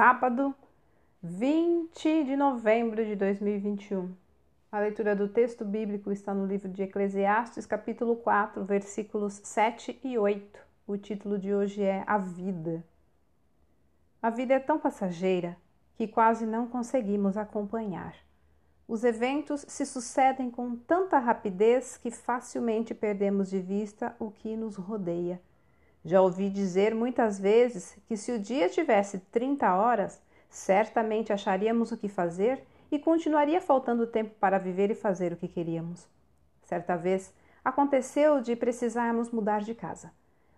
sábado, 20 de novembro de 2021. A leitura do texto bíblico está no livro de Eclesiastes, capítulo 4, versículos 7 e 8. O título de hoje é A Vida. A vida é tão passageira que quase não conseguimos acompanhar. Os eventos se sucedem com tanta rapidez que facilmente perdemos de vista o que nos rodeia. Já ouvi dizer muitas vezes que se o dia tivesse 30 horas, certamente acharíamos o que fazer e continuaria faltando tempo para viver e fazer o que queríamos. Certa vez aconteceu de precisarmos mudar de casa.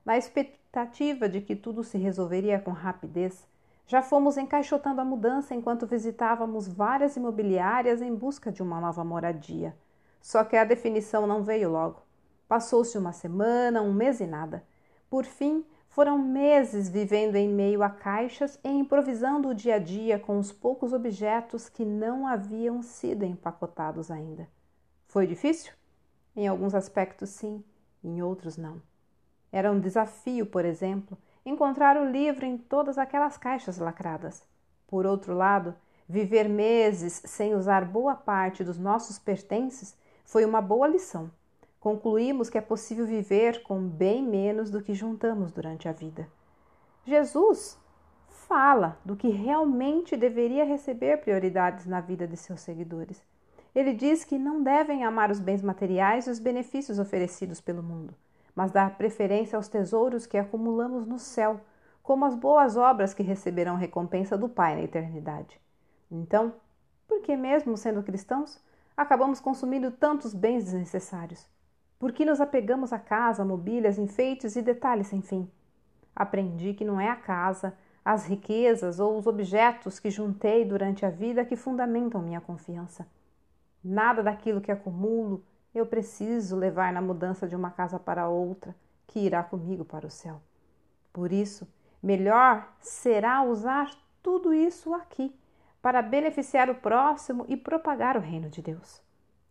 Na expectativa de que tudo se resolveria com rapidez, já fomos encaixotando a mudança enquanto visitávamos várias imobiliárias em busca de uma nova moradia. Só que a definição não veio logo. Passou-se uma semana, um mês e nada. Por fim, foram meses vivendo em meio a caixas e improvisando o dia a dia com os poucos objetos que não haviam sido empacotados ainda. Foi difícil? Em alguns aspectos, sim, em outros, não. Era um desafio, por exemplo, encontrar o livro em todas aquelas caixas lacradas. Por outro lado, viver meses sem usar boa parte dos nossos pertences foi uma boa lição concluímos que é possível viver com bem menos do que juntamos durante a vida. Jesus fala do que realmente deveria receber prioridades na vida de seus seguidores. Ele diz que não devem amar os bens materiais e os benefícios oferecidos pelo mundo, mas dar preferência aos tesouros que acumulamos no céu, como as boas obras que receberão recompensa do Pai na eternidade. Então, por que mesmo sendo cristãos, acabamos consumindo tantos bens desnecessários? Por que nos apegamos à casa, mobílias, enfeites e detalhes sem fim? Aprendi que não é a casa, as riquezas ou os objetos que juntei durante a vida que fundamentam minha confiança. Nada daquilo que acumulo eu preciso levar na mudança de uma casa para outra, que irá comigo para o céu. Por isso, melhor será usar tudo isso aqui para beneficiar o próximo e propagar o reino de Deus.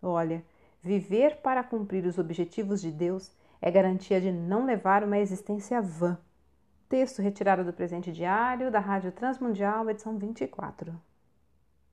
Olha, Viver para cumprir os objetivos de Deus é garantia de não levar uma existência vã. Texto retirado do presente diário da Rádio Transmundial, edição 24.